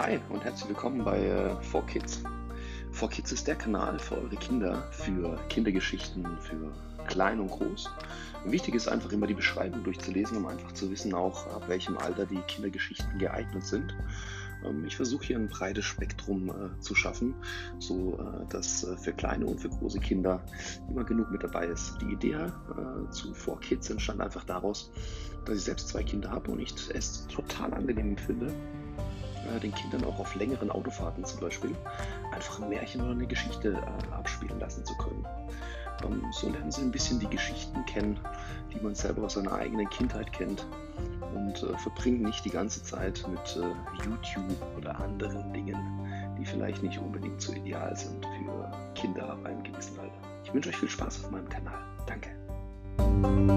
Hi und herzlich willkommen bei äh, 4Kids. 4Kids ist der Kanal für eure Kinder, für Kindergeschichten, für klein und groß. Wichtig ist einfach immer die Beschreibung durchzulesen, um einfach zu wissen, auch ab welchem Alter die Kindergeschichten geeignet sind. Ähm, ich versuche hier ein breites Spektrum äh, zu schaffen, so äh, dass äh, für kleine und für große Kinder immer genug mit dabei ist. Die Idee äh, zu 4Kids entstand einfach daraus, dass ich selbst zwei Kinder habe und ich es total angenehm finde, äh, den Kindern auch auf längeren Autofahrten zum Beispiel einfach ein Märchen oder eine Geschichte äh, abspielen lassen zu können. Ähm, so lernen sie ein bisschen die Geschichten kennen, die man selber aus seiner eigenen Kindheit kennt und äh, verbringen nicht die ganze Zeit mit äh, YouTube oder anderen Dingen, die vielleicht nicht unbedingt so ideal sind für Kinder ab einem gewissen Alter. Ich wünsche euch viel Spaß auf meinem Kanal. Danke.